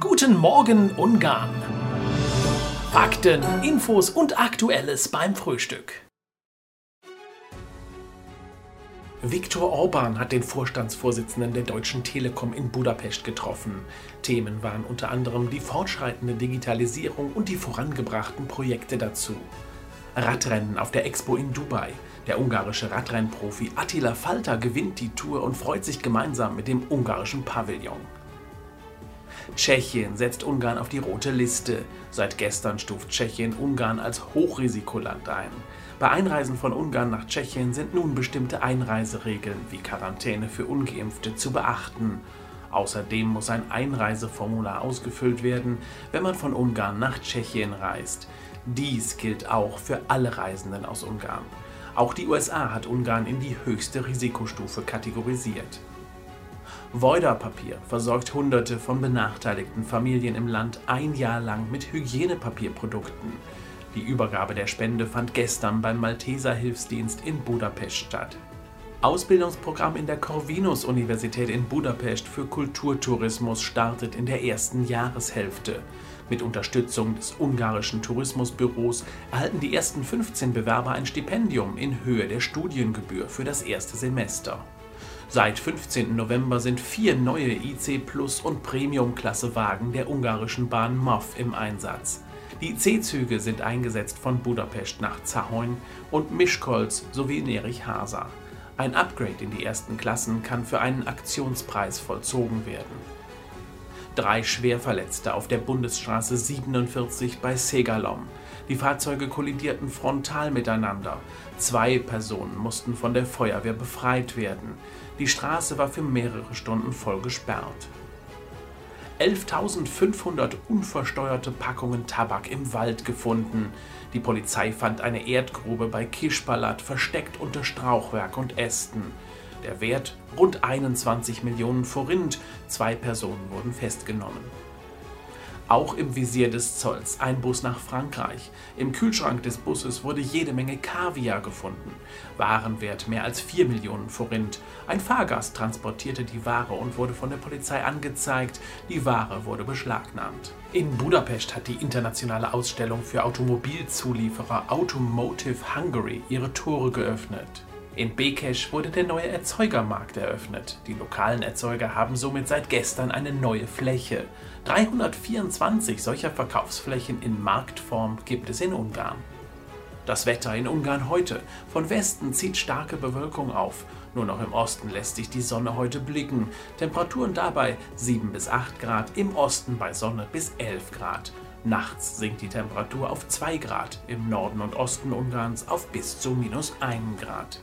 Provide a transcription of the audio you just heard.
Guten Morgen Ungarn. Fakten, Infos und Aktuelles beim Frühstück. Viktor Orban hat den Vorstandsvorsitzenden der Deutschen Telekom in Budapest getroffen. Themen waren unter anderem die fortschreitende Digitalisierung und die vorangebrachten Projekte dazu. Radrennen auf der Expo in Dubai. Der ungarische Radrennprofi Attila Falter gewinnt die Tour und freut sich gemeinsam mit dem ungarischen Pavillon. Tschechien setzt Ungarn auf die rote Liste. Seit gestern stuft Tschechien Ungarn als Hochrisikoland ein. Bei Einreisen von Ungarn nach Tschechien sind nun bestimmte Einreiseregeln wie Quarantäne für ungeimpfte zu beachten. Außerdem muss ein Einreiseformular ausgefüllt werden, wenn man von Ungarn nach Tschechien reist. Dies gilt auch für alle Reisenden aus Ungarn. Auch die USA hat Ungarn in die höchste Risikostufe kategorisiert. Voida-Papier versorgt Hunderte von benachteiligten Familien im Land ein Jahr lang mit Hygienepapierprodukten. Die Übergabe der Spende fand gestern beim Malteser Hilfsdienst in Budapest statt. Ausbildungsprogramm in der Corvinus-Universität in Budapest für Kulturtourismus startet in der ersten Jahreshälfte. Mit Unterstützung des ungarischen Tourismusbüros erhalten die ersten 15 Bewerber ein Stipendium in Höhe der Studiengebühr für das erste Semester. Seit 15. November sind vier neue IC Plus und Premium-Klasse-Wagen der ungarischen Bahn MOV im Einsatz. Die IC-Züge sind eingesetzt von Budapest nach Zahoin und Mischkolz sowie Nerich Hasa. Ein Upgrade in die ersten Klassen kann für einen Aktionspreis vollzogen werden. Drei Schwerverletzte auf der Bundesstraße 47 bei Segalom. Die Fahrzeuge kollidierten frontal miteinander. Zwei Personen mussten von der Feuerwehr befreit werden. Die Straße war für mehrere Stunden voll gesperrt. 11.500 unversteuerte Packungen Tabak im Wald gefunden. Die Polizei fand eine Erdgrube bei Kischpalat versteckt unter Strauchwerk und Ästen. Der Wert rund 21 Millionen Forint. Zwei Personen wurden festgenommen. Auch im Visier des Zolls ein Bus nach Frankreich. Im Kühlschrank des Busses wurde jede Menge Kaviar gefunden. Warenwert mehr als 4 Millionen Forint. Ein Fahrgast transportierte die Ware und wurde von der Polizei angezeigt. Die Ware wurde beschlagnahmt. In Budapest hat die internationale Ausstellung für Automobilzulieferer Automotive Hungary ihre Tore geöffnet. In Bekesch wurde der neue Erzeugermarkt eröffnet. Die lokalen Erzeuger haben somit seit gestern eine neue Fläche. 324 solcher Verkaufsflächen in Marktform gibt es in Ungarn. Das Wetter in Ungarn heute. Von Westen zieht starke Bewölkung auf. Nur noch im Osten lässt sich die Sonne heute blicken. Temperaturen dabei 7 bis 8 Grad, im Osten bei Sonne bis 11 Grad. Nachts sinkt die Temperatur auf 2 Grad, im Norden und Osten Ungarns auf bis zu minus 1 Grad.